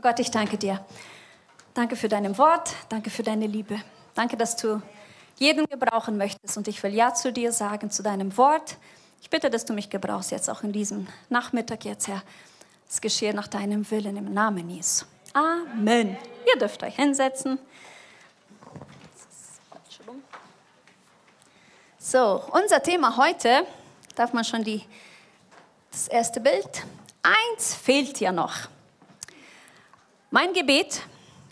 Gott, ich danke dir. Danke für dein Wort, danke für deine Liebe. Danke, dass du jeden gebrauchen möchtest. Und ich will Ja zu dir sagen, zu deinem Wort. Ich bitte, dass du mich gebrauchst jetzt auch in diesem Nachmittag jetzt, Herr. Es geschehe nach deinem Willen im Namen Jesu. Amen. Ihr dürft euch hinsetzen. So, unser Thema heute, darf man schon die, das erste Bild. Eins fehlt ja noch. Mein Gebet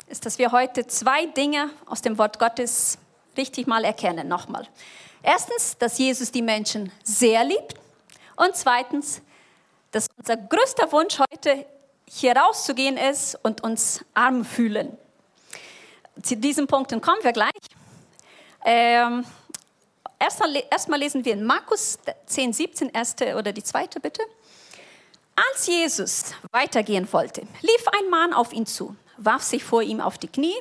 ist, dass wir heute zwei Dinge aus dem Wort Gottes richtig mal erkennen. Nochmal. Erstens, dass Jesus die Menschen sehr liebt. Und zweitens, dass unser größter Wunsch heute hier rauszugehen ist und uns arm fühlen. Zu diesen Punkten kommen wir gleich. Ähm, Erstmal erst lesen wir in Markus 10, 17, erste oder die zweite bitte. Als Jesus weitergehen wollte, lief ein Mann auf ihn zu, warf sich vor ihm auf die Knie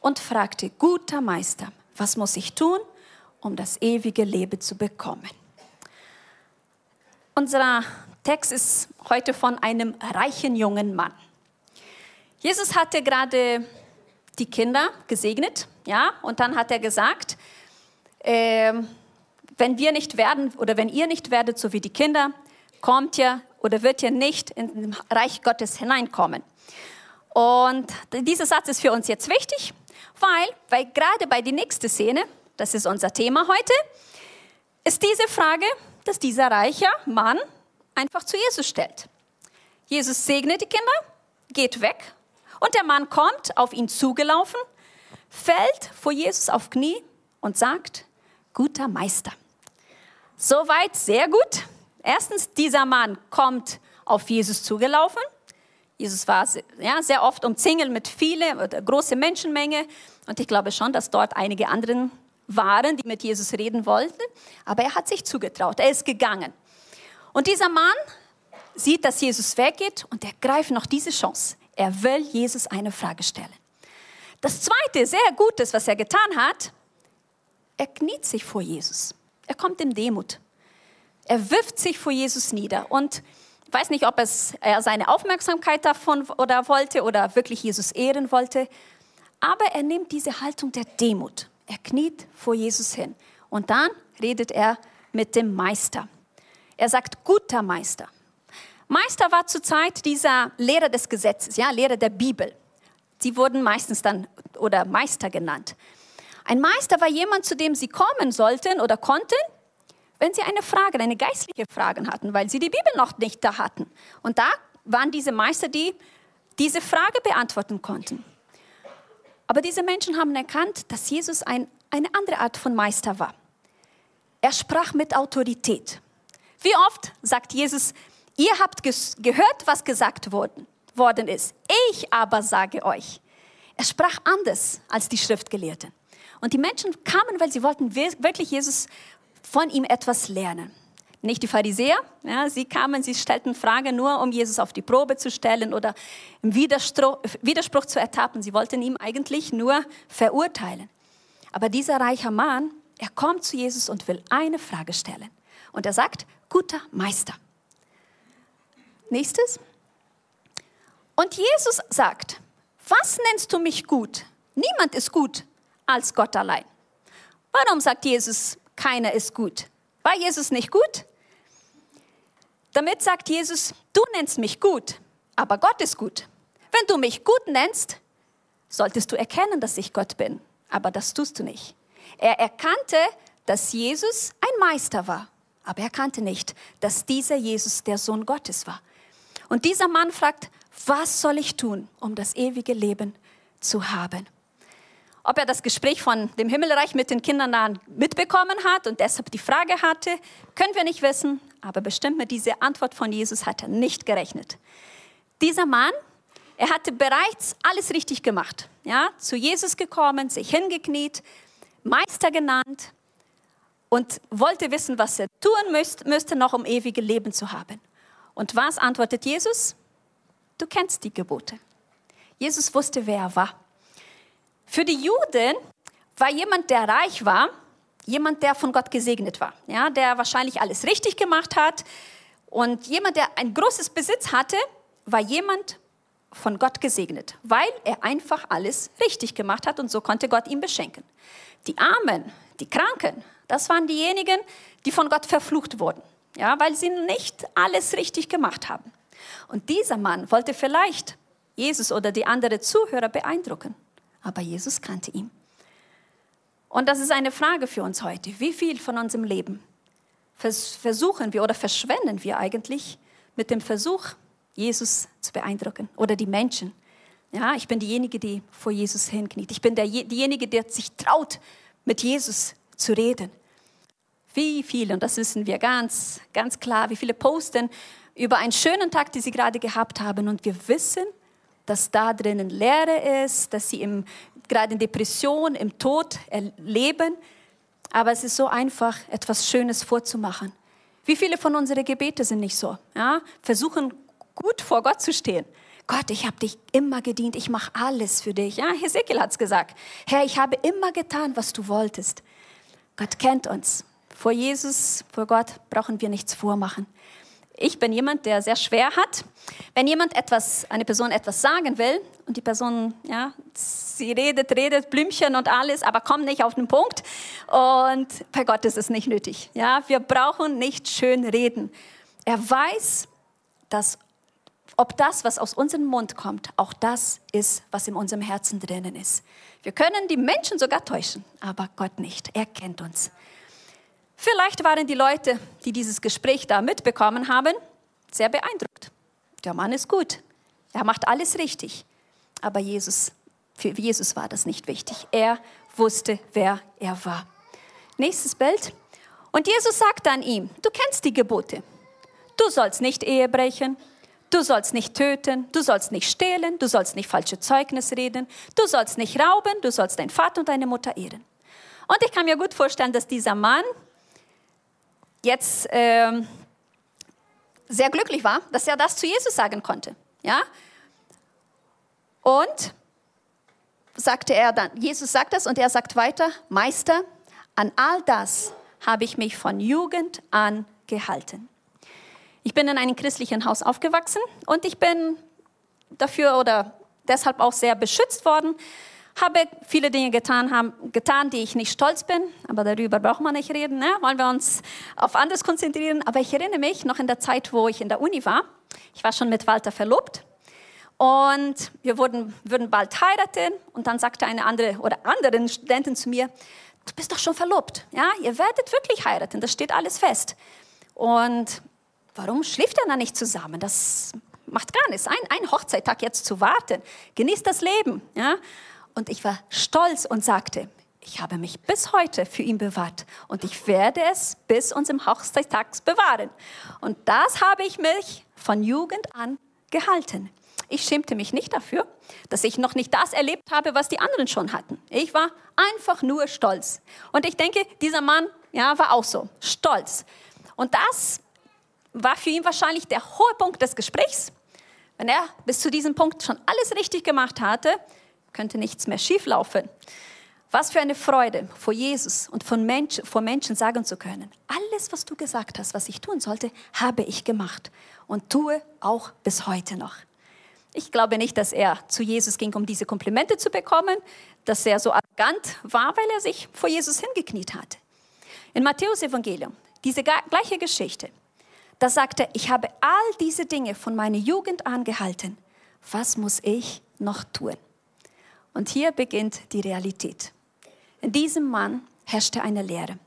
und fragte, guter Meister, was muss ich tun, um das ewige Leben zu bekommen? Unser Text ist heute von einem reichen jungen Mann. Jesus hatte gerade die Kinder gesegnet, ja, und dann hat er gesagt, äh, wenn wir nicht werden oder wenn ihr nicht werdet, so wie die Kinder, kommt ihr oder wird ihr nicht in das Reich Gottes hineinkommen. Und dieser Satz ist für uns jetzt wichtig, weil, weil gerade bei der nächsten Szene, das ist unser Thema heute, ist diese Frage, dass dieser reiche Mann einfach zu Jesus stellt. Jesus segnet die Kinder, geht weg und der Mann kommt auf ihn zugelaufen, fällt vor Jesus auf Knie und sagt, guter Meister. Soweit sehr gut. Erstens, dieser Mann kommt auf Jesus zugelaufen. Jesus war ja, sehr oft umzingelt mit vielen oder große Menschenmenge. Und ich glaube schon, dass dort einige anderen waren, die mit Jesus reden wollten. Aber er hat sich zugetraut. Er ist gegangen. Und dieser Mann sieht, dass Jesus weggeht und er greift noch diese Chance. Er will Jesus eine Frage stellen. Das zweite, sehr Gutes, was er getan hat, er kniet sich vor Jesus. Er kommt in Demut. Er wirft sich vor Jesus nieder und weiß nicht, ob es, er seine Aufmerksamkeit davon oder wollte oder wirklich Jesus ehren wollte, aber er nimmt diese Haltung der Demut. Er kniet vor Jesus hin und dann redet er mit dem Meister. Er sagt, guter Meister. Meister war zur Zeit dieser Lehrer des Gesetzes, ja, Lehrer der Bibel. Sie wurden meistens dann oder Meister genannt. Ein Meister war jemand, zu dem sie kommen sollten oder konnten, wenn sie eine Frage, eine geistliche Frage hatten, weil sie die Bibel noch nicht da hatten. Und da waren diese Meister, die diese Frage beantworten konnten. Aber diese Menschen haben erkannt, dass Jesus ein, eine andere Art von Meister war. Er sprach mit Autorität. Wie oft sagt Jesus, ihr habt gehört, was gesagt worden, worden ist. Ich aber sage euch. Er sprach anders als die Schriftgelehrten. Und die Menschen kamen, weil sie wollten wirklich Jesus von ihm etwas lernen. Nicht die Pharisäer, ja, sie kamen, sie stellten Fragen nur, um Jesus auf die Probe zu stellen oder im Widerspruch, Widerspruch zu ertappen. Sie wollten ihn eigentlich nur verurteilen. Aber dieser reiche Mann, er kommt zu Jesus und will eine Frage stellen. Und er sagt, guter Meister. Nächstes. Und Jesus sagt, was nennst du mich gut? Niemand ist gut, als Gott allein. Warum sagt Jesus, keiner ist gut? War Jesus nicht gut? Damit sagt Jesus, du nennst mich gut, aber Gott ist gut. Wenn du mich gut nennst, solltest du erkennen, dass ich Gott bin. Aber das tust du nicht. Er erkannte, dass Jesus ein Meister war, aber er kannte nicht, dass dieser Jesus der Sohn Gottes war. Und dieser Mann fragt, was soll ich tun, um das ewige Leben zu haben? Ob er das Gespräch von dem Himmelreich mit den Kindern mitbekommen hat und deshalb die Frage hatte, können wir nicht wissen, aber bestimmt mit dieser Antwort von Jesus hat er nicht gerechnet. Dieser Mann, er hatte bereits alles richtig gemacht. Ja, zu Jesus gekommen, sich hingekniet, Meister genannt und wollte wissen, was er tun müsste, müsste noch um ewige Leben zu haben. Und was antwortet Jesus? Du kennst die Gebote. Jesus wusste, wer er war. Für die Juden war jemand, der reich war, jemand, der von Gott gesegnet war, ja, der wahrscheinlich alles richtig gemacht hat. Und jemand, der ein großes Besitz hatte, war jemand, von Gott gesegnet, weil er einfach alles richtig gemacht hat und so konnte Gott ihn beschenken. Die Armen, die Kranken, das waren diejenigen, die von Gott verflucht wurden, ja, weil sie nicht alles richtig gemacht haben. Und dieser Mann wollte vielleicht Jesus oder die anderen Zuhörer beeindrucken, aber Jesus kannte ihn. Und das ist eine Frage für uns heute. Wie viel von unserem Leben versuchen wir oder verschwenden wir eigentlich mit dem Versuch, Jesus zu beeindrucken oder die Menschen? Ja, ich bin diejenige, die vor Jesus hinkniet. Ich bin der, diejenige, der sich traut, mit Jesus zu reden. Wie viele, und das wissen wir ganz, ganz klar, wie viele posten über einen schönen Tag, den sie gerade gehabt haben und wir wissen, dass da drinnen Leere ist, dass sie im, gerade in Depression, im Tod erleben. Aber es ist so einfach, etwas Schönes vorzumachen. Wie viele von unseren Gebete sind nicht so? Ja? Versuchen gut vor Gott zu stehen. Gott, ich habe dich immer gedient, ich mache alles für dich. Ja, Hesekiel hat es gesagt. Herr, ich habe immer getan, was du wolltest. Gott kennt uns. Vor Jesus, vor Gott brauchen wir nichts vormachen. Ich bin jemand, der sehr schwer hat. Wenn jemand etwas, eine Person etwas sagen will und die Person, ja, sie redet, redet, Blümchen und alles, aber kommt nicht auf den Punkt. Und bei Gott ist es nicht nötig. Ja, wir brauchen nicht schön reden. Er weiß, dass ob das, was aus unserem Mund kommt, auch das ist, was in unserem Herzen drinnen ist. Wir können die Menschen sogar täuschen, aber Gott nicht. Er kennt uns. Vielleicht waren die Leute, die dieses Gespräch da mitbekommen haben, sehr beeindruckt. Der Mann ist gut. Er macht alles richtig. Aber Jesus, für Jesus war das nicht wichtig. Er wusste, wer er war. Nächstes Bild. Und Jesus sagt dann ihm, du kennst die Gebote. Du sollst nicht Ehe brechen, du sollst nicht töten, du sollst nicht stehlen, du sollst nicht falsche Zeugnis reden, du sollst nicht rauben, du sollst deinen Vater und deine Mutter ehren. Und ich kann mir gut vorstellen, dass dieser Mann jetzt ähm, sehr glücklich war, dass er das zu Jesus sagen konnte. Ja? Und sagte er dann, Jesus sagt das und er sagt weiter, Meister, an all das habe ich mich von Jugend an gehalten. Ich bin in einem christlichen Haus aufgewachsen und ich bin dafür oder deshalb auch sehr beschützt worden, habe viele Dinge getan, haben, getan, die ich nicht stolz bin, aber darüber braucht man nicht reden, ne? wollen wir uns auf anderes konzentrieren. Aber ich erinnere mich noch in der Zeit, wo ich in der Uni war, ich war schon mit Walter verlobt und wir wurden, würden bald heiraten und dann sagte eine andere oder andere Studentin zu mir, du bist doch schon verlobt, ja, ihr werdet wirklich heiraten, das steht alles fest. Und warum schläft ihr dann nicht zusammen? Das macht gar nichts. Ein, ein Hochzeittag jetzt zu warten. Genießt das Leben. Ja? Und ich war stolz und sagte, ich habe mich bis heute für ihn bewahrt und ich werde es bis unserem Hochzeitstag bewahren. Und das habe ich mich von Jugend an gehalten. Ich schämte mich nicht dafür, dass ich noch nicht das erlebt habe, was die anderen schon hatten. Ich war einfach nur stolz. Und ich denke, dieser Mann ja, war auch so, stolz. Und das war für ihn wahrscheinlich der hohe Punkt des Gesprächs. Wenn er bis zu diesem Punkt schon alles richtig gemacht hatte, könnte nichts mehr schieflaufen. Was für eine Freude, vor Jesus und von Mensch, vor Menschen sagen zu können, alles, was du gesagt hast, was ich tun sollte, habe ich gemacht und tue auch bis heute noch. Ich glaube nicht, dass er zu Jesus ging, um diese Komplimente zu bekommen, dass er so arrogant war, weil er sich vor Jesus hingekniet hat. In Matthäus Evangelium, diese gleiche Geschichte, da sagt er, ich habe all diese Dinge von meiner Jugend an gehalten. Was muss ich noch tun? Und hier beginnt die Realität. In diesem Mann herrschte eine Lehre.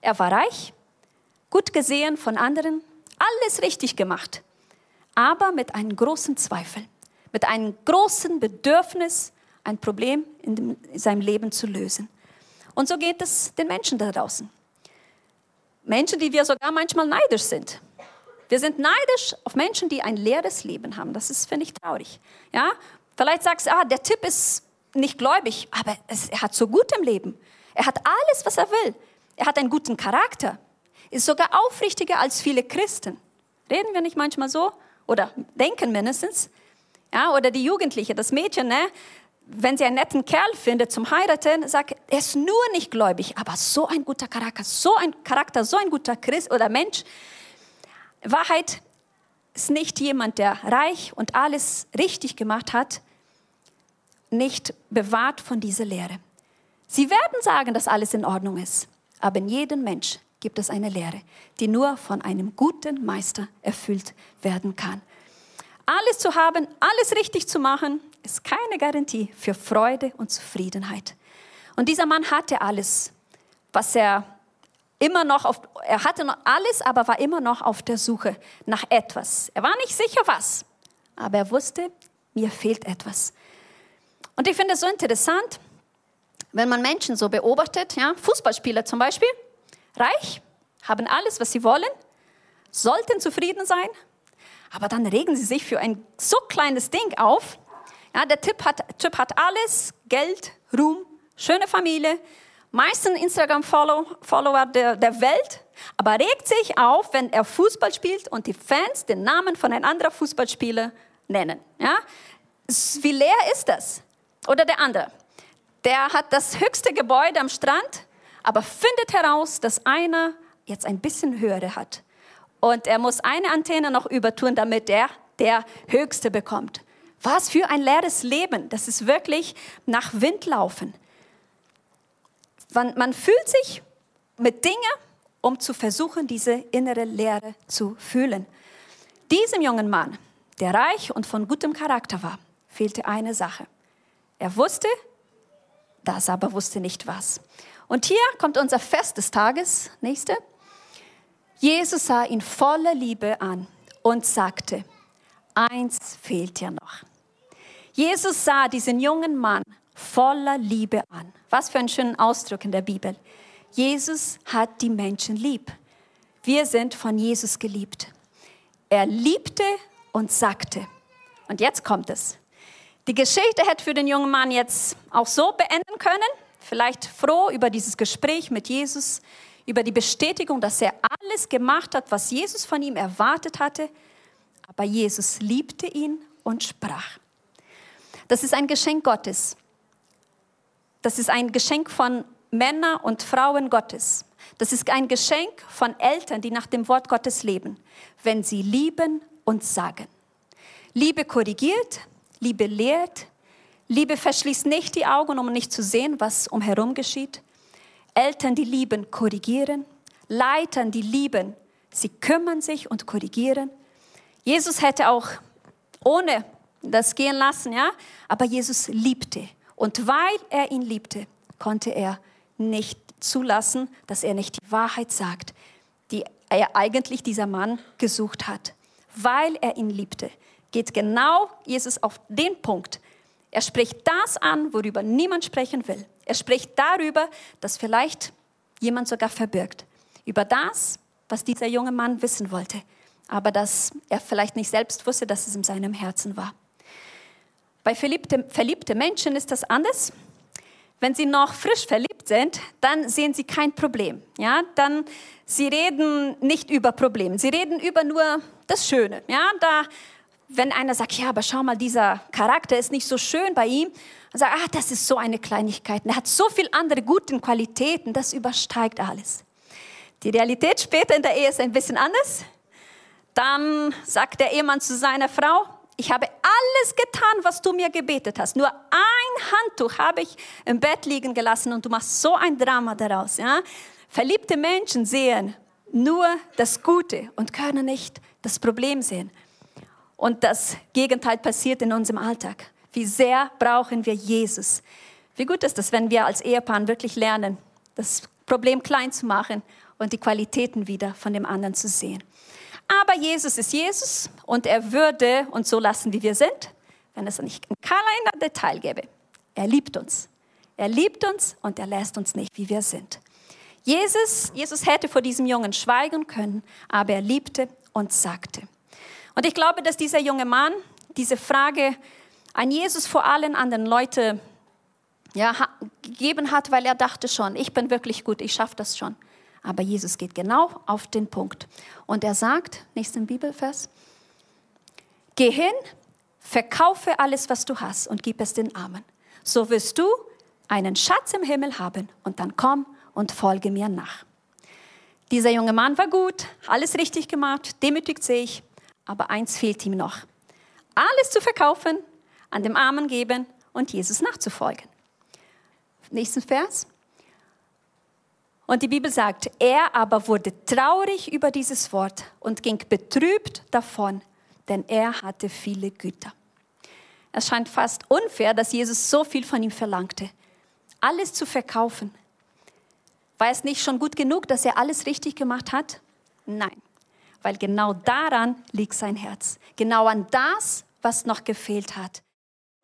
Er war reich, gut gesehen von anderen, alles richtig gemacht, aber mit einem großen Zweifel, mit einem großen Bedürfnis, ein Problem in seinem Leben zu lösen. Und so geht es den Menschen da draußen. Menschen, die wir sogar manchmal neidisch sind. Wir sind neidisch auf Menschen, die ein leeres Leben haben. Das ist, finde ich, traurig. Ja? Vielleicht sagst du, ah, der Tipp ist nicht gläubig, aber es, er hat so gut im Leben. Er hat alles, was er will. Er hat einen guten Charakter. Ist sogar aufrichtiger als viele Christen. Reden wir nicht manchmal so? Oder denken mindestens? Ja, oder die Jugendliche, das Mädchen, ne? wenn sie einen netten Kerl findet zum Heiraten, sagt, er ist nur nicht gläubig, aber so ein guter Charakter, so ein Charakter, so ein guter Christ oder Mensch. Wahrheit, ist nicht jemand, der reich und alles richtig gemacht hat, nicht bewahrt von dieser Lehre. Sie werden sagen, dass alles in Ordnung ist, aber in jedem Mensch gibt es eine Lehre, die nur von einem guten Meister erfüllt werden kann. Alles zu haben, alles richtig zu machen, ist keine Garantie für Freude und Zufriedenheit. Und dieser Mann hatte alles, was er immer noch auf, er hatte noch alles, aber war immer noch auf der Suche nach etwas. Er war nicht sicher was, aber er wusste, mir fehlt etwas. Und ich finde es so interessant, wenn man Menschen so beobachtet, ja, Fußballspieler zum Beispiel, reich, haben alles, was sie wollen, sollten zufrieden sein, aber dann regen sie sich für ein so kleines Ding auf. Ja, der Typ hat, typ hat alles, Geld, Ruhm, schöne Familie, meisten Instagram-Follower der, der Welt, aber regt sich auf, wenn er Fußball spielt und die Fans den Namen von einem anderen Fußballspieler nennen. Ja? Wie leer ist das? Oder der andere, der hat das höchste Gebäude am Strand, aber findet heraus, dass einer jetzt ein bisschen höhere hat. Und er muss eine Antenne noch übertun, damit er der höchste bekommt. Was für ein leeres Leben. Das ist wirklich nach Wind laufen. Man, man fühlt sich mit Dingen, um zu versuchen, diese innere Leere zu fühlen. Diesem jungen Mann, der reich und von gutem Charakter war, fehlte eine Sache. Er wusste, das aber wusste nicht was. Und hier kommt unser Fest des Tages, nächste. Jesus sah ihn voller Liebe an und sagte, eins fehlt ja noch. Jesus sah diesen jungen Mann voller Liebe an. Was für ein schöner Ausdruck in der Bibel. Jesus hat die Menschen lieb. Wir sind von Jesus geliebt. Er liebte und sagte. Und jetzt kommt es. Die Geschichte hätte für den jungen Mann jetzt auch so beenden können. Vielleicht froh über dieses Gespräch mit Jesus, über die Bestätigung, dass er alles gemacht hat, was Jesus von ihm erwartet hatte. Aber Jesus liebte ihn und sprach. Das ist ein Geschenk Gottes. Das ist ein Geschenk von Männern und Frauen Gottes. Das ist ein Geschenk von Eltern, die nach dem Wort Gottes leben, wenn sie lieben und sagen. Liebe korrigiert, Liebe lehrt, Liebe verschließt nicht die Augen, um nicht zu sehen, was umherum geschieht. Eltern, die lieben, korrigieren. Leitern, die lieben, sie kümmern sich und korrigieren. Jesus hätte auch ohne das gehen lassen, ja, aber Jesus liebte. Und weil er ihn liebte, konnte er nicht zulassen, dass er nicht die Wahrheit sagt, die er eigentlich dieser Mann gesucht hat. Weil er ihn liebte, geht genau Jesus auf den Punkt. Er spricht das an, worüber niemand sprechen will. Er spricht darüber, dass vielleicht jemand sogar verbirgt. Über das, was dieser junge Mann wissen wollte, aber dass er vielleicht nicht selbst wusste, dass es in seinem Herzen war. Bei verliebten verliebte Menschen ist das anders. Wenn sie noch frisch verliebt sind, dann sehen sie kein Problem. Ja, dann sie reden nicht über Probleme, sie reden über nur das Schöne. Ja, da wenn einer sagt, ja, aber schau mal, dieser Charakter ist nicht so schön bei ihm, dann sagt, ah, das ist so eine Kleinigkeit. Er hat so viele andere gute Qualitäten, das übersteigt alles. Die Realität später in der Ehe ist ein bisschen anders. Dann sagt der Ehemann zu seiner Frau, ich habe alles getan, was du mir gebetet hast. Nur ein Handtuch habe ich im Bett liegen gelassen und du machst so ein Drama daraus. Ja? Verliebte Menschen sehen nur das Gute und können nicht das Problem sehen. Und das Gegenteil passiert in unserem Alltag. Wie sehr brauchen wir Jesus? Wie gut ist es, wenn wir als Ehepaar wirklich lernen, das Problem klein zu machen und die Qualitäten wieder von dem anderen zu sehen. Aber Jesus ist Jesus und er würde uns so lassen, wie wir sind, wenn es nicht ein kleiner Detail gäbe. Er liebt uns. Er liebt uns und er lässt uns nicht, wie wir sind. Jesus, Jesus hätte vor diesem Jungen schweigen können, aber er liebte und sagte. Und ich glaube, dass dieser junge Mann diese Frage an Jesus vor allen anderen Leuten ja, gegeben hat, weil er dachte schon, ich bin wirklich gut, ich schaffe das schon. Aber Jesus geht genau auf den Punkt. Und er sagt, nächsten Bibelvers, geh hin, verkaufe alles, was du hast und gib es den Armen. So wirst du einen Schatz im Himmel haben und dann komm und folge mir nach. Dieser junge Mann war gut, alles richtig gemacht, demütigt sich, aber eins fehlt ihm noch. Alles zu verkaufen, an dem Armen geben und Jesus nachzufolgen. Nächsten Vers. Und die Bibel sagt, er aber wurde traurig über dieses Wort und ging betrübt davon, denn er hatte viele Güter. Es scheint fast unfair, dass Jesus so viel von ihm verlangte. Alles zu verkaufen. War es nicht schon gut genug, dass er alles richtig gemacht hat? Nein, weil genau daran liegt sein Herz. Genau an das, was noch gefehlt hat.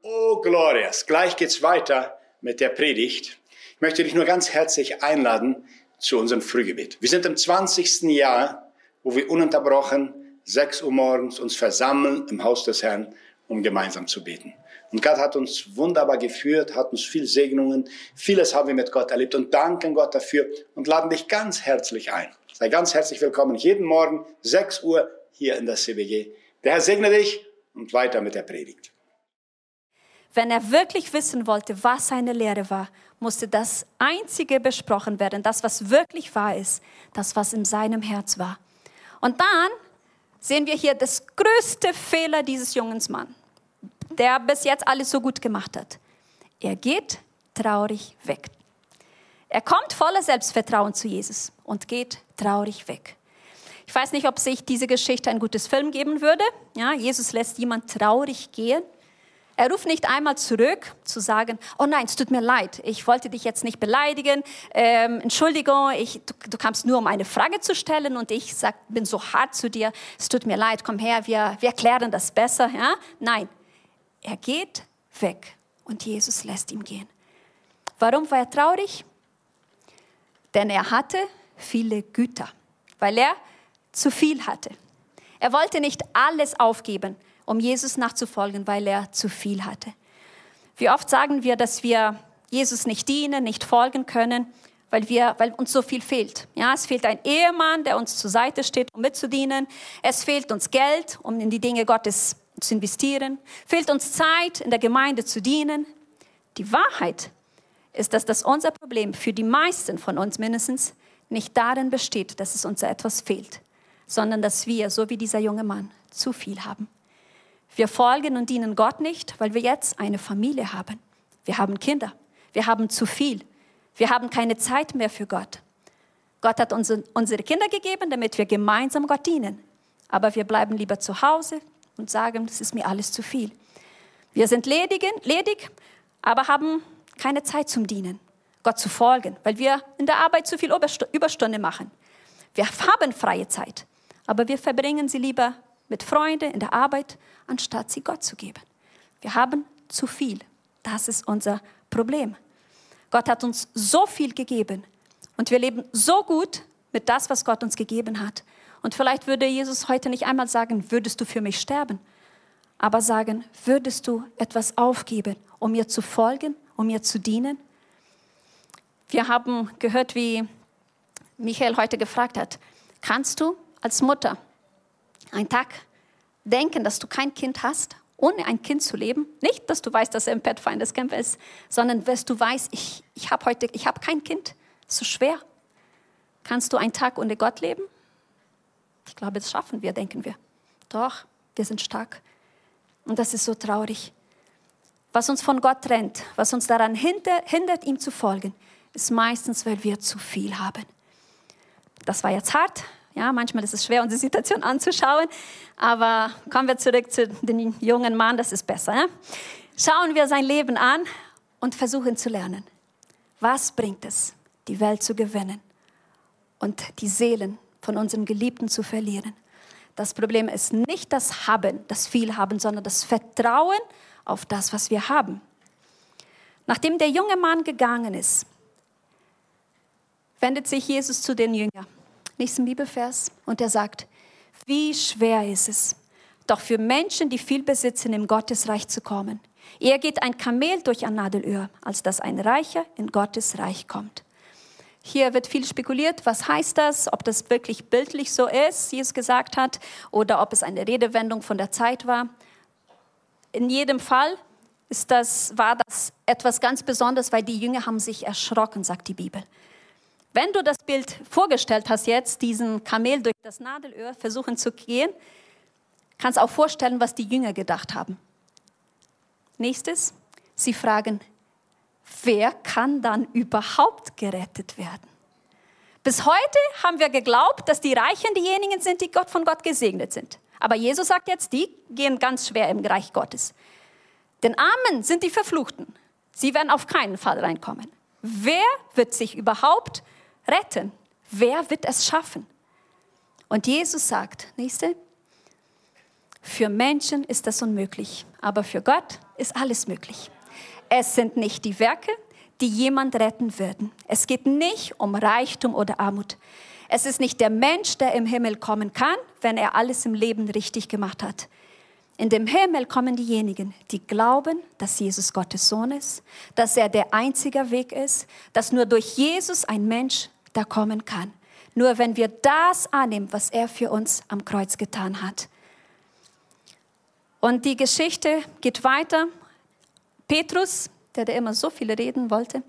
Oh, Glorias, gleich geht's weiter mit der Predigt. Ich möchte dich nur ganz herzlich einladen zu unserem Frühgebet. Wir sind im 20. Jahr, wo wir ununterbrochen 6 Uhr morgens uns versammeln im Haus des Herrn, um gemeinsam zu beten. Und Gott hat uns wunderbar geführt, hat uns viel Segnungen, vieles haben wir mit Gott erlebt und danken Gott dafür und laden dich ganz herzlich ein. Sei ganz herzlich willkommen jeden Morgen 6 Uhr hier in der CBG. Der Herr segne dich und weiter mit der Predigt. Wenn er wirklich wissen wollte, was seine Lehre war, musste das Einzige besprochen werden, das, was wirklich wahr ist, das, was in seinem Herz war. Und dann sehen wir hier das größte Fehler dieses jungen Mann, der bis jetzt alles so gut gemacht hat. Er geht traurig weg. Er kommt voller Selbstvertrauen zu Jesus und geht traurig weg. Ich weiß nicht, ob sich diese Geschichte ein gutes Film geben würde. Ja, Jesus lässt jemand traurig gehen. Er ruft nicht einmal zurück, zu sagen, oh nein, es tut mir leid, ich wollte dich jetzt nicht beleidigen, ähm, Entschuldigung, ich, du, du kamst nur, um eine Frage zu stellen und ich sag, bin so hart zu dir, es tut mir leid, komm her, wir, wir klären das besser. Ja? Nein, er geht weg und Jesus lässt ihn gehen. Warum war er traurig? Denn er hatte viele Güter, weil er zu viel hatte. Er wollte nicht alles aufgeben, um Jesus nachzufolgen, weil er zu viel hatte. Wie oft sagen wir, dass wir Jesus nicht dienen, nicht folgen können, weil, wir, weil uns so viel fehlt. Ja, es fehlt ein Ehemann, der uns zur Seite steht, um mitzudienen. Es fehlt uns Geld, um in die Dinge Gottes zu investieren. Fehlt uns Zeit, in der Gemeinde zu dienen. Die Wahrheit ist, dass das unser Problem für die meisten von uns mindestens nicht darin besteht, dass es uns etwas fehlt, sondern dass wir, so wie dieser junge Mann, zu viel haben. Wir folgen und dienen Gott nicht, weil wir jetzt eine Familie haben. Wir haben Kinder. Wir haben zu viel. Wir haben keine Zeit mehr für Gott. Gott hat uns unsere Kinder gegeben, damit wir gemeinsam Gott dienen. Aber wir bleiben lieber zu Hause und sagen, das ist mir alles zu viel. Wir sind ledig, ledig aber haben keine Zeit zum Dienen, Gott zu folgen, weil wir in der Arbeit zu viel Überstunde machen. Wir haben freie Zeit, aber wir verbringen sie lieber mit Freunden in der Arbeit, anstatt sie Gott zu geben. Wir haben zu viel. Das ist unser Problem. Gott hat uns so viel gegeben und wir leben so gut mit das, was Gott uns gegeben hat. Und vielleicht würde Jesus heute nicht einmal sagen, würdest du für mich sterben, aber sagen, würdest du etwas aufgeben, um mir zu folgen, um mir zu dienen? Wir haben gehört, wie Michael heute gefragt hat, kannst du als Mutter einen Tag denken, dass du kein Kind hast, ohne ein Kind zu leben. Nicht, dass du weißt, dass er im Pathfinders Camp ist, sondern dass du weißt, ich, ich habe heute, ich habe kein Kind. So schwer. Kannst du einen Tag ohne Gott leben? Ich glaube, das schaffen wir, denken wir. Doch, wir sind stark. Und das ist so traurig. Was uns von Gott trennt, was uns daran hindert, ihm zu folgen, ist meistens, weil wir zu viel haben. Das war jetzt hart, ja, manchmal ist es schwer, unsere Situation anzuschauen, aber kommen wir zurück zu dem jungen Mann, das ist besser. Ja? Schauen wir sein Leben an und versuchen zu lernen. Was bringt es, die Welt zu gewinnen und die Seelen von unseren Geliebten zu verlieren? Das Problem ist nicht das Haben, das Vielhaben, sondern das Vertrauen auf das, was wir haben. Nachdem der junge Mann gegangen ist, wendet sich Jesus zu den Jüngern nächsten Bibelvers, und er sagt, wie schwer ist es, doch für Menschen, die viel besitzen, im Gottesreich zu kommen. Eher geht ein Kamel durch ein Nadelöhr, als dass ein Reicher in Gottes Reich kommt. Hier wird viel spekuliert, was heißt das, ob das wirklich bildlich so ist, wie es gesagt hat, oder ob es eine Redewendung von der Zeit war. In jedem Fall ist das, war das etwas ganz Besonderes, weil die Jünger haben sich erschrocken, sagt die Bibel. Wenn du das Bild vorgestellt hast jetzt, diesen Kamel durch das Nadelöhr versuchen zu gehen, Kannst auch vorstellen, was die Jünger gedacht haben. Nächstes, sie fragen, wer kann dann überhaupt gerettet werden? Bis heute haben wir geglaubt, dass die Reichen diejenigen sind, die Gott von Gott gesegnet sind. Aber Jesus sagt jetzt, die gehen ganz schwer im Reich Gottes. Den Armen sind die Verfluchten. Sie werden auf keinen Fall reinkommen. Wer wird sich überhaupt retten? Wer wird es schaffen? Und Jesus sagt, nächste, für Menschen ist das unmöglich, aber für Gott ist alles möglich. Es sind nicht die Werke, die jemand retten würden. Es geht nicht um Reichtum oder Armut. Es ist nicht der Mensch, der im Himmel kommen kann, wenn er alles im Leben richtig gemacht hat. In dem Himmel kommen diejenigen, die glauben, dass Jesus Gottes Sohn ist, dass er der einzige Weg ist, dass nur durch Jesus ein Mensch da kommen kann. Nur wenn wir das annehmen, was er für uns am Kreuz getan hat. Und die Geschichte geht weiter. Petrus, der, der immer so viele reden wollte,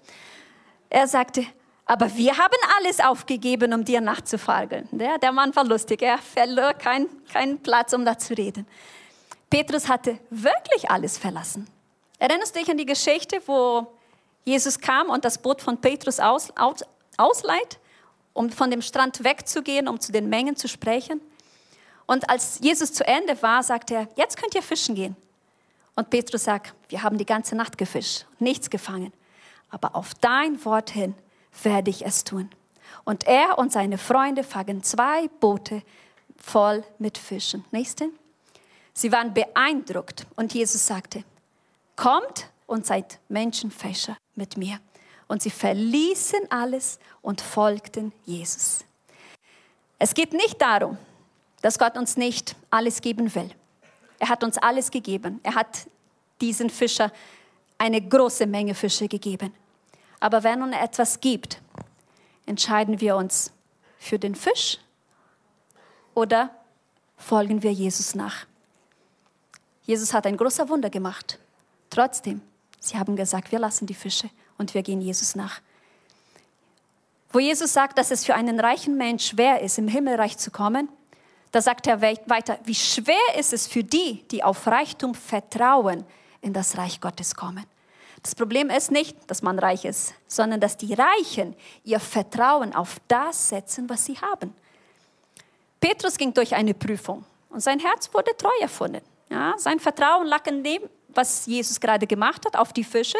er sagte, aber wir haben alles aufgegeben, um dir nachzufolgen. Der, der Mann war lustig, er verlor keinen kein Platz, um da zu reden. Petrus hatte wirklich alles verlassen. Erinnerst du dich an die Geschichte, wo Jesus kam und das Boot von Petrus aus, aus, ausleiht, um von dem Strand wegzugehen, um zu den Mengen zu sprechen? Und als Jesus zu Ende war, sagte er, jetzt könnt ihr fischen gehen. Und Petrus sagt, wir haben die ganze Nacht gefischt, nichts gefangen. Aber auf dein Wort hin werde ich es tun. Und er und seine Freunde fangen zwei Boote voll mit Fischen. Nächste. Sie waren beeindruckt und Jesus sagte, kommt und seid Menschenfäscher mit mir. Und sie verließen alles und folgten Jesus. Es geht nicht darum, dass Gott uns nicht alles geben will. Er hat uns alles gegeben. Er hat diesen Fischer eine große Menge Fische gegeben. Aber wenn er etwas gibt, entscheiden wir uns für den Fisch oder folgen wir Jesus nach. Jesus hat ein großer Wunder gemacht. Trotzdem, sie haben gesagt, wir lassen die Fische und wir gehen Jesus nach. Wo Jesus sagt, dass es für einen reichen Mensch schwer ist, im Himmelreich zu kommen, da sagt er weiter, wie schwer ist es für die, die auf Reichtum vertrauen, in das Reich Gottes kommen. Das Problem ist nicht, dass man reich ist, sondern dass die Reichen ihr Vertrauen auf das setzen, was sie haben. Petrus ging durch eine Prüfung und sein Herz wurde treu erfunden. Ja, sein Vertrauen lag in dem, was Jesus gerade gemacht hat, auf die Fische,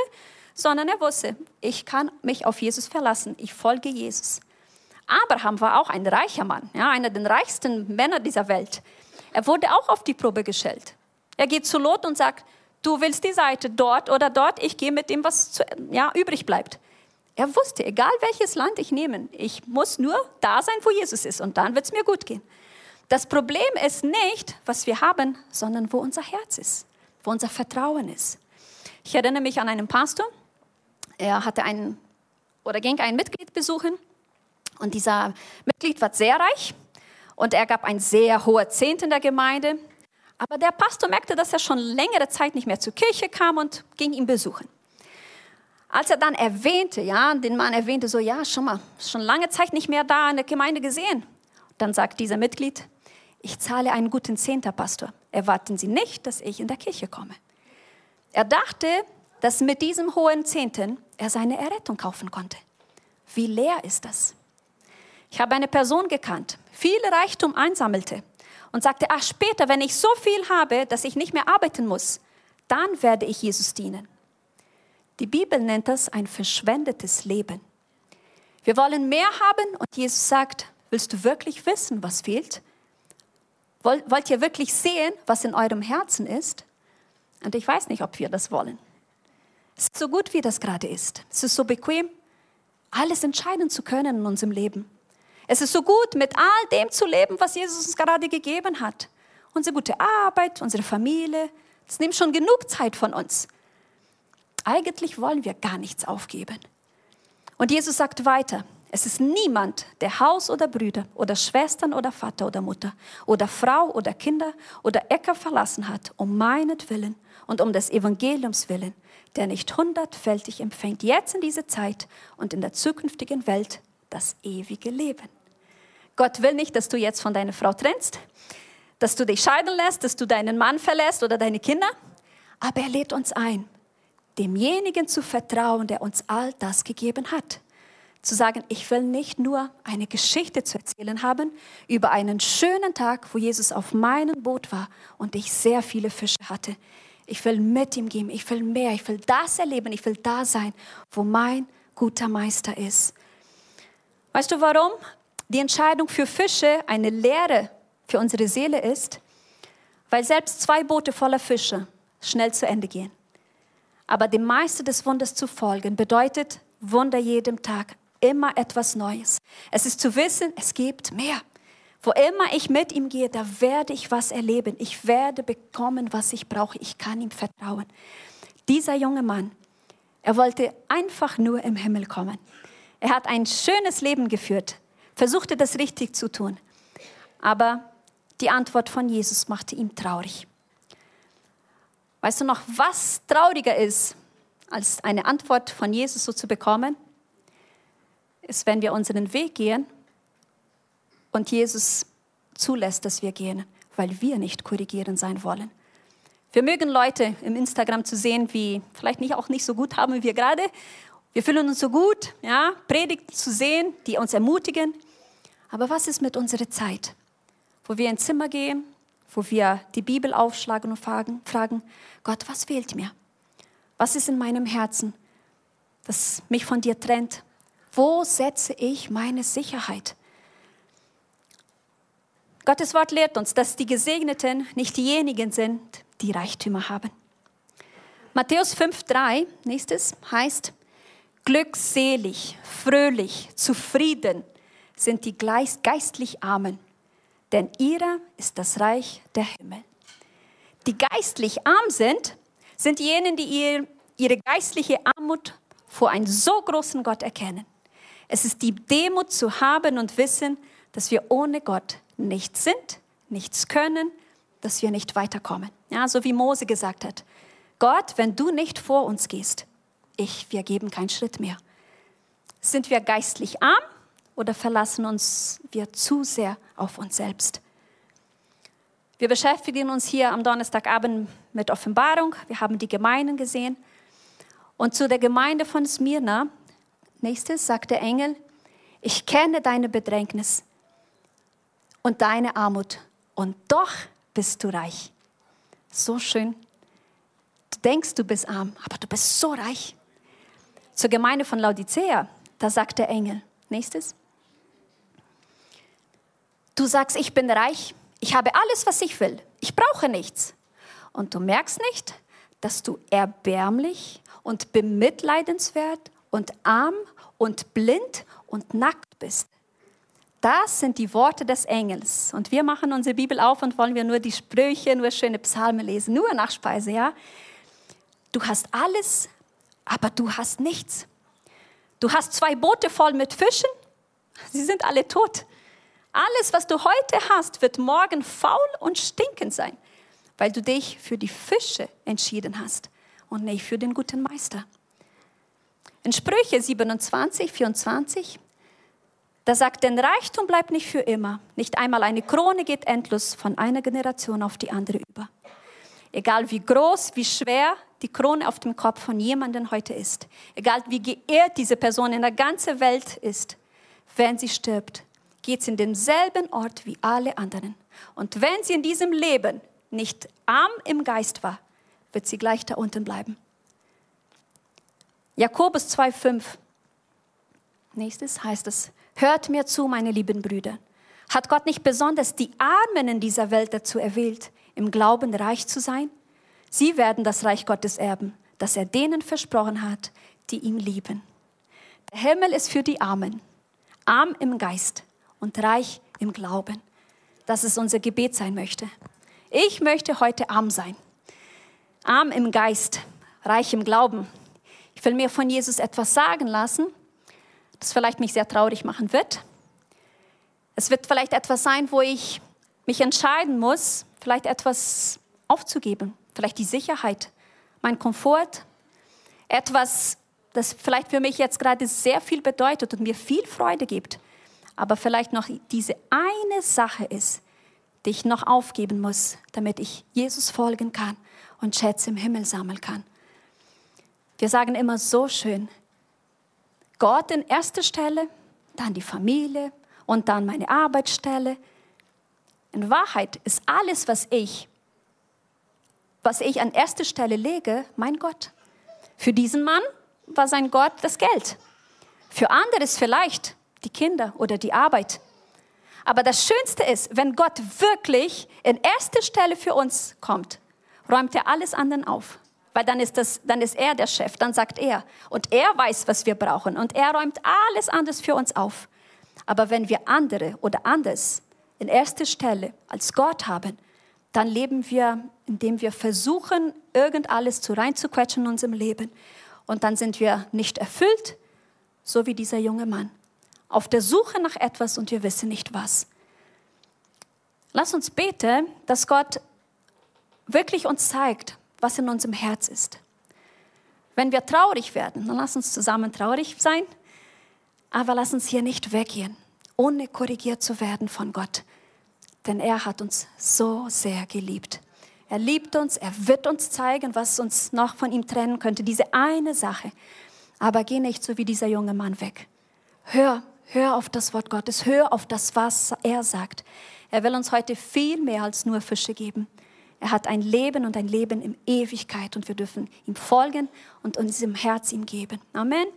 sondern er wusste, ich kann mich auf Jesus verlassen, ich folge Jesus. Abraham war auch ein reicher Mann, ja, einer der reichsten Männer dieser Welt. Er wurde auch auf die Probe gestellt. Er geht zu Lot und sagt, du willst die Seite dort oder dort, ich gehe mit dem, was zu, ja, übrig bleibt. Er wusste, egal welches Land ich nehme, ich muss nur da sein, wo Jesus ist und dann wird es mir gut gehen. Das Problem ist nicht, was wir haben, sondern wo unser Herz ist, wo unser Vertrauen ist. Ich erinnere mich an einen Pastor, er hatte einen oder ging ein Mitglied besuchen und dieser Mitglied war sehr reich und er gab ein sehr hoher Zehnt in der Gemeinde aber der Pastor merkte, dass er schon längere Zeit nicht mehr zur Kirche kam und ging ihn besuchen. Als er dann erwähnte, ja, den Mann erwähnte so, ja, schon mal, schon lange Zeit nicht mehr da in der Gemeinde gesehen. Dann sagt dieser Mitglied, ich zahle einen guten Zehnter, Pastor. Erwarten Sie nicht, dass ich in der Kirche komme. Er dachte, dass mit diesem hohen Zehnten er seine Errettung kaufen konnte. Wie leer ist das? Ich habe eine Person gekannt, viel Reichtum einsammelte, und sagte, ach später, wenn ich so viel habe, dass ich nicht mehr arbeiten muss, dann werde ich Jesus dienen. Die Bibel nennt das ein verschwendetes Leben. Wir wollen mehr haben und Jesus sagt, willst du wirklich wissen, was fehlt? Wollt ihr wirklich sehen, was in eurem Herzen ist? Und ich weiß nicht, ob wir das wollen. Es ist so gut, wie das gerade ist. Es ist so bequem, alles entscheiden zu können in unserem Leben. Es ist so gut, mit all dem zu leben, was Jesus uns gerade gegeben hat. Unsere gute Arbeit, unsere Familie, das nimmt schon genug Zeit von uns. Eigentlich wollen wir gar nichts aufgeben. Und Jesus sagt weiter, es ist niemand, der Haus oder Brüder oder Schwestern oder Vater oder Mutter oder Frau oder Kinder oder Äcker verlassen hat, um meinetwillen und um des Evangeliums willen, der nicht hundertfältig empfängt, jetzt in dieser Zeit und in der zukünftigen Welt das ewige Leben. Gott will nicht, dass du jetzt von deiner Frau trennst, dass du dich scheiden lässt, dass du deinen Mann verlässt oder deine Kinder. Aber er lädt uns ein, demjenigen zu vertrauen, der uns all das gegeben hat. Zu sagen, ich will nicht nur eine Geschichte zu erzählen haben über einen schönen Tag, wo Jesus auf meinem Boot war und ich sehr viele Fische hatte. Ich will mit ihm gehen, ich will mehr, ich will das erleben, ich will da sein, wo mein guter Meister ist. Weißt du warum? Die Entscheidung für Fische eine Lehre für unsere Seele ist, weil selbst zwei Boote voller Fische schnell zu Ende gehen. Aber dem Meister des Wunders zu folgen bedeutet Wunder jedem Tag, immer etwas Neues. Es ist zu wissen, es gibt mehr. Wo immer ich mit ihm gehe, da werde ich was erleben. Ich werde bekommen, was ich brauche. Ich kann ihm vertrauen. Dieser junge Mann, er wollte einfach nur im Himmel kommen. Er hat ein schönes Leben geführt, versuchte das richtig zu tun. Aber die Antwort von Jesus machte ihn traurig. Weißt du noch, was trauriger ist, als eine Antwort von Jesus so zu bekommen? Ist, wenn wir unseren Weg gehen und Jesus zulässt, dass wir gehen, weil wir nicht korrigieren sein wollen. Wir mögen Leute im Instagram zu sehen, wie vielleicht nicht auch nicht so gut haben wie wir gerade. Wir fühlen uns so gut, ja, Predigten zu sehen, die uns ermutigen. Aber was ist mit unserer Zeit, wo wir ins Zimmer gehen, wo wir die Bibel aufschlagen und fragen, fragen, Gott, was fehlt mir? Was ist in meinem Herzen, das mich von dir trennt? Wo setze ich meine Sicherheit? Gottes Wort lehrt uns, dass die Gesegneten nicht diejenigen sind, die Reichtümer haben. Matthäus 5,3, nächstes, heißt, glückselig, fröhlich, zufrieden sind die geistlich Armen, denn ihrer ist das Reich der Himmel. Die geistlich arm sind, sind jene, die ihre geistliche Armut vor einem so großen Gott erkennen. Es ist die Demut zu haben und wissen, dass wir ohne Gott nichts sind, nichts können, dass wir nicht weiterkommen. Ja, so wie Mose gesagt hat, Gott, wenn du nicht vor uns gehst, ich, wir geben keinen Schritt mehr. Sind wir geistlich arm oder verlassen uns wir zu sehr auf uns selbst? Wir beschäftigen uns hier am Donnerstagabend mit Offenbarung. Wir haben die Gemeinden gesehen. Und zu der Gemeinde von Smyrna, nächstes, sagt der Engel, ich kenne deine Bedrängnis und deine Armut und doch bist du reich. So schön. Du denkst, du bist arm, aber du bist so reich. Zur Gemeinde von Laodicea, da sagt der Engel, nächstes, du sagst, ich bin reich ich habe alles, was ich will. Ich brauche nichts. Und du merkst nicht, dass du erbärmlich und bemitleidenswert und arm und blind und nackt bist. Das sind die Worte des Engels. Und wir machen unsere Bibel auf und wollen wir nur die Sprüche, nur schöne Psalmen lesen, nur Nachspeise, ja? Du hast alles, aber du hast nichts. Du hast zwei Boote voll mit Fischen, sie sind alle tot. Alles, was du heute hast, wird morgen faul und stinkend sein, weil du dich für die Fische entschieden hast und nicht für den guten Meister. In Sprüche 27, 24, da sagt, denn Reichtum bleibt nicht für immer. Nicht einmal eine Krone geht endlos von einer Generation auf die andere über. Egal wie groß, wie schwer die Krone auf dem Kopf von jemandem heute ist, egal wie geehrt diese Person in der ganzen Welt ist, wenn sie stirbt, geht sie in denselben Ort wie alle anderen. Und wenn sie in diesem Leben nicht arm im Geist war, wird sie gleich da unten bleiben. Jakobus 2,5. Nächstes heißt es, hört mir zu, meine lieben Brüder. Hat Gott nicht besonders die Armen in dieser Welt dazu erwählt, im Glauben reich zu sein? Sie werden das Reich Gottes erben, das er denen versprochen hat, die ihn lieben. Der Himmel ist für die Armen, arm im Geist, und reich im Glauben. dass es unser Gebet sein möchte. Ich möchte heute arm sein. Arm im Geist, reich im Glauben. Ich will mir von Jesus etwas sagen lassen, das vielleicht mich sehr traurig machen wird. Es wird vielleicht etwas sein, wo ich mich entscheiden muss, vielleicht etwas aufzugeben, vielleicht die Sicherheit, mein Komfort, etwas, das vielleicht für mich jetzt gerade sehr viel bedeutet und mir viel Freude gibt aber vielleicht noch diese eine Sache ist, die ich noch aufgeben muss, damit ich Jesus folgen kann und Schätze im Himmel sammeln kann. Wir sagen immer so schön, Gott in erster Stelle, dann die Familie und dann meine Arbeitsstelle. In Wahrheit ist alles, was ich, was ich an erster Stelle lege, mein Gott. Für diesen Mann war sein Gott das Geld. Für andere ist vielleicht die Kinder oder die Arbeit. Aber das Schönste ist, wenn Gott wirklich in erster Stelle für uns kommt, räumt er alles anderen auf. Weil dann ist, das, dann ist er der Chef, dann sagt er. Und er weiß, was wir brauchen. Und er räumt alles anderes für uns auf. Aber wenn wir andere oder anders in erster Stelle als Gott haben, dann leben wir, indem wir versuchen, irgend zu reinzuquetschen in unserem Leben. Und dann sind wir nicht erfüllt, so wie dieser junge Mann. Auf der Suche nach etwas und wir wissen nicht was. Lass uns beten, dass Gott wirklich uns zeigt, was in unserem Herz ist. Wenn wir traurig werden, dann lass uns zusammen traurig sein, aber lass uns hier nicht weggehen, ohne korrigiert zu werden von Gott. Denn er hat uns so sehr geliebt. Er liebt uns, er wird uns zeigen, was uns noch von ihm trennen könnte, diese eine Sache. Aber geh nicht so wie dieser junge Mann weg. Hör, hör auf das Wort Gottes, hör auf das, was er sagt. Er will uns heute viel mehr als nur Fische geben. Er hat ein Leben und ein Leben in Ewigkeit und wir dürfen ihm folgen und unserem Herz ihm geben. Amen.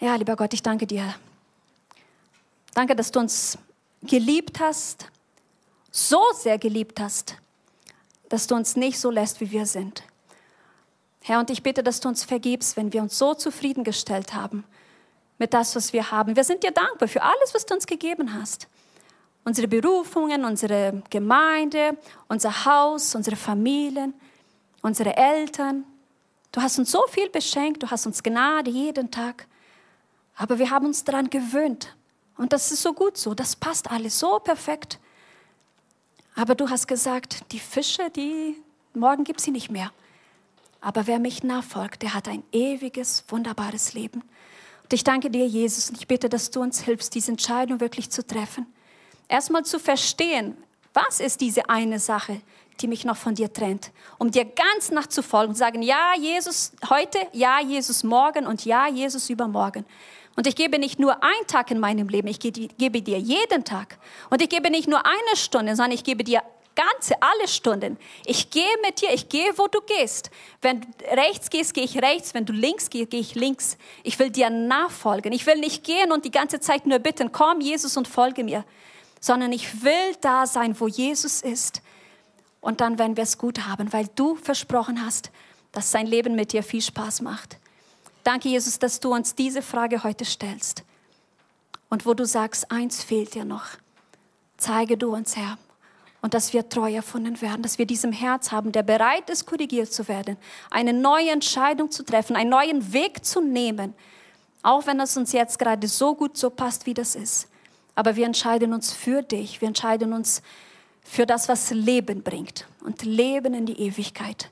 Ja, lieber Gott, ich danke dir. Danke, dass du uns geliebt hast, so sehr geliebt hast, dass du uns nicht so lässt, wie wir sind. Herr, und ich bitte, dass du uns vergibst, wenn wir uns so zufriedengestellt haben mit das, was wir haben. Wir sind dir dankbar für alles, was du uns gegeben hast unsere Berufungen, unsere Gemeinde, unser Haus, unsere Familien, unsere Eltern. Du hast uns so viel beschenkt, du hast uns Gnade jeden Tag. Aber wir haben uns daran gewöhnt. Und das ist so gut so, das passt alles so perfekt. Aber du hast gesagt, die Fische, die morgen gibt sie nicht mehr. Aber wer mich nachfolgt, der hat ein ewiges, wunderbares Leben. Und ich danke dir, Jesus, und ich bitte, dass du uns hilfst, diese Entscheidung wirklich zu treffen erstmal zu verstehen, was ist diese eine Sache, die mich noch von dir trennt, um dir ganz nachzufolgen und sagen, ja, Jesus heute, ja, Jesus morgen und ja, Jesus übermorgen. Und ich gebe nicht nur einen Tag in meinem Leben, ich gebe dir jeden Tag. Und ich gebe nicht nur eine Stunde, sondern ich gebe dir ganze, alle Stunden. Ich gehe mit dir, ich gehe, wo du gehst. Wenn du rechts gehst, gehe ich rechts. Wenn du links gehst, gehe ich links. Ich will dir nachfolgen. Ich will nicht gehen und die ganze Zeit nur bitten, komm Jesus und folge mir sondern ich will da sein, wo Jesus ist. Und dann werden wir es gut haben, weil du versprochen hast, dass sein Leben mit dir viel Spaß macht. Danke, Jesus, dass du uns diese Frage heute stellst. Und wo du sagst, eins fehlt dir noch. Zeige du uns, Herr. Und dass wir treu erfunden werden, dass wir diesem Herz haben, der bereit ist, korrigiert zu werden, eine neue Entscheidung zu treffen, einen neuen Weg zu nehmen, auch wenn es uns jetzt gerade so gut so passt, wie das ist. Aber wir entscheiden uns für dich. Wir entscheiden uns für das, was Leben bringt und Leben in die Ewigkeit.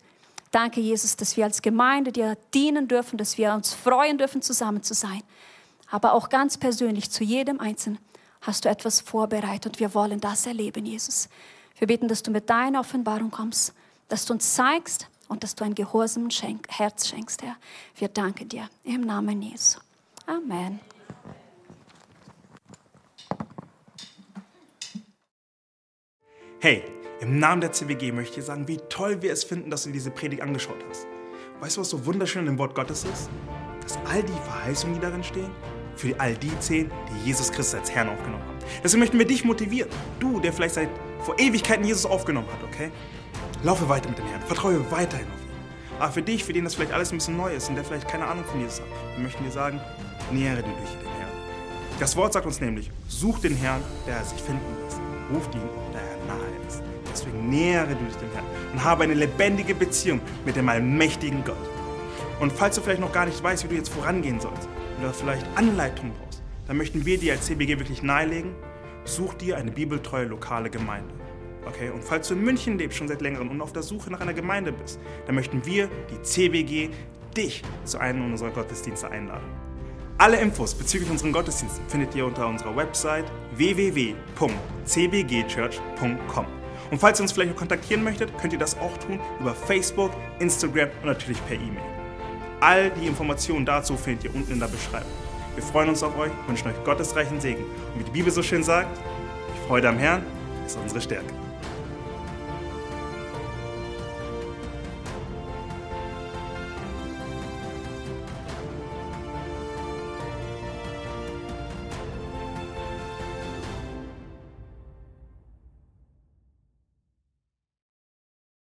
Danke, Jesus, dass wir als Gemeinde dir dienen dürfen, dass wir uns freuen dürfen, zusammen zu sein. Aber auch ganz persönlich zu jedem Einzelnen hast du etwas vorbereitet und wir wollen das erleben, Jesus. Wir beten, dass du mit deiner Offenbarung kommst, dass du uns zeigst und dass du ein gehorsames Herz schenkst, Herr. Wir danken dir im Namen Jesu. Amen. Hey, im Namen der CWG möchte ich sagen, wie toll wir es finden, dass du diese Predigt angeschaut hast. Weißt du, was so wunderschön im Wort Gottes ist? Dass all die Verheißungen, die darin stehen, für all die zählen, die Jesus Christus als Herrn aufgenommen haben. Deswegen möchten wir dich motivieren. Du, der vielleicht seit vor Ewigkeiten Jesus aufgenommen hat, okay? Laufe weiter mit dem Herrn. Vertraue weiterhin auf ihn. Aber für dich, für den das vielleicht alles ein bisschen neu ist und der vielleicht keine Ahnung von Jesus hat, wir möchten dir sagen, nähere dich durch den Herrn. Das Wort sagt uns nämlich, such den Herrn, der er sich finden lässt. Ruft ihn, da er nahe ist. Deswegen nähere du dich dem Herrn und habe eine lebendige Beziehung mit dem allmächtigen Gott. Und falls du vielleicht noch gar nicht weißt, wie du jetzt vorangehen sollst oder vielleicht Anleitung brauchst, dann möchten wir dir als CBG wirklich nahelegen, such dir eine bibeltreue lokale Gemeinde. Okay, und falls du in München lebst, schon seit längerem und auf der Suche nach einer Gemeinde bist, dann möchten wir, die CBG, dich zu einem unserer Gottesdienste einladen. Alle Infos bezüglich unseren Gottesdiensten findet ihr unter unserer Website www.cbgchurch.com. Und falls ihr uns vielleicht auch kontaktieren möchtet, könnt ihr das auch tun über Facebook, Instagram und natürlich per E-Mail. All die Informationen dazu findet ihr unten in der Beschreibung. Wir freuen uns auf euch, wünschen euch Gottes reichen Segen. Und wie die Bibel so schön sagt, die Freude am Herrn ist unsere Stärke.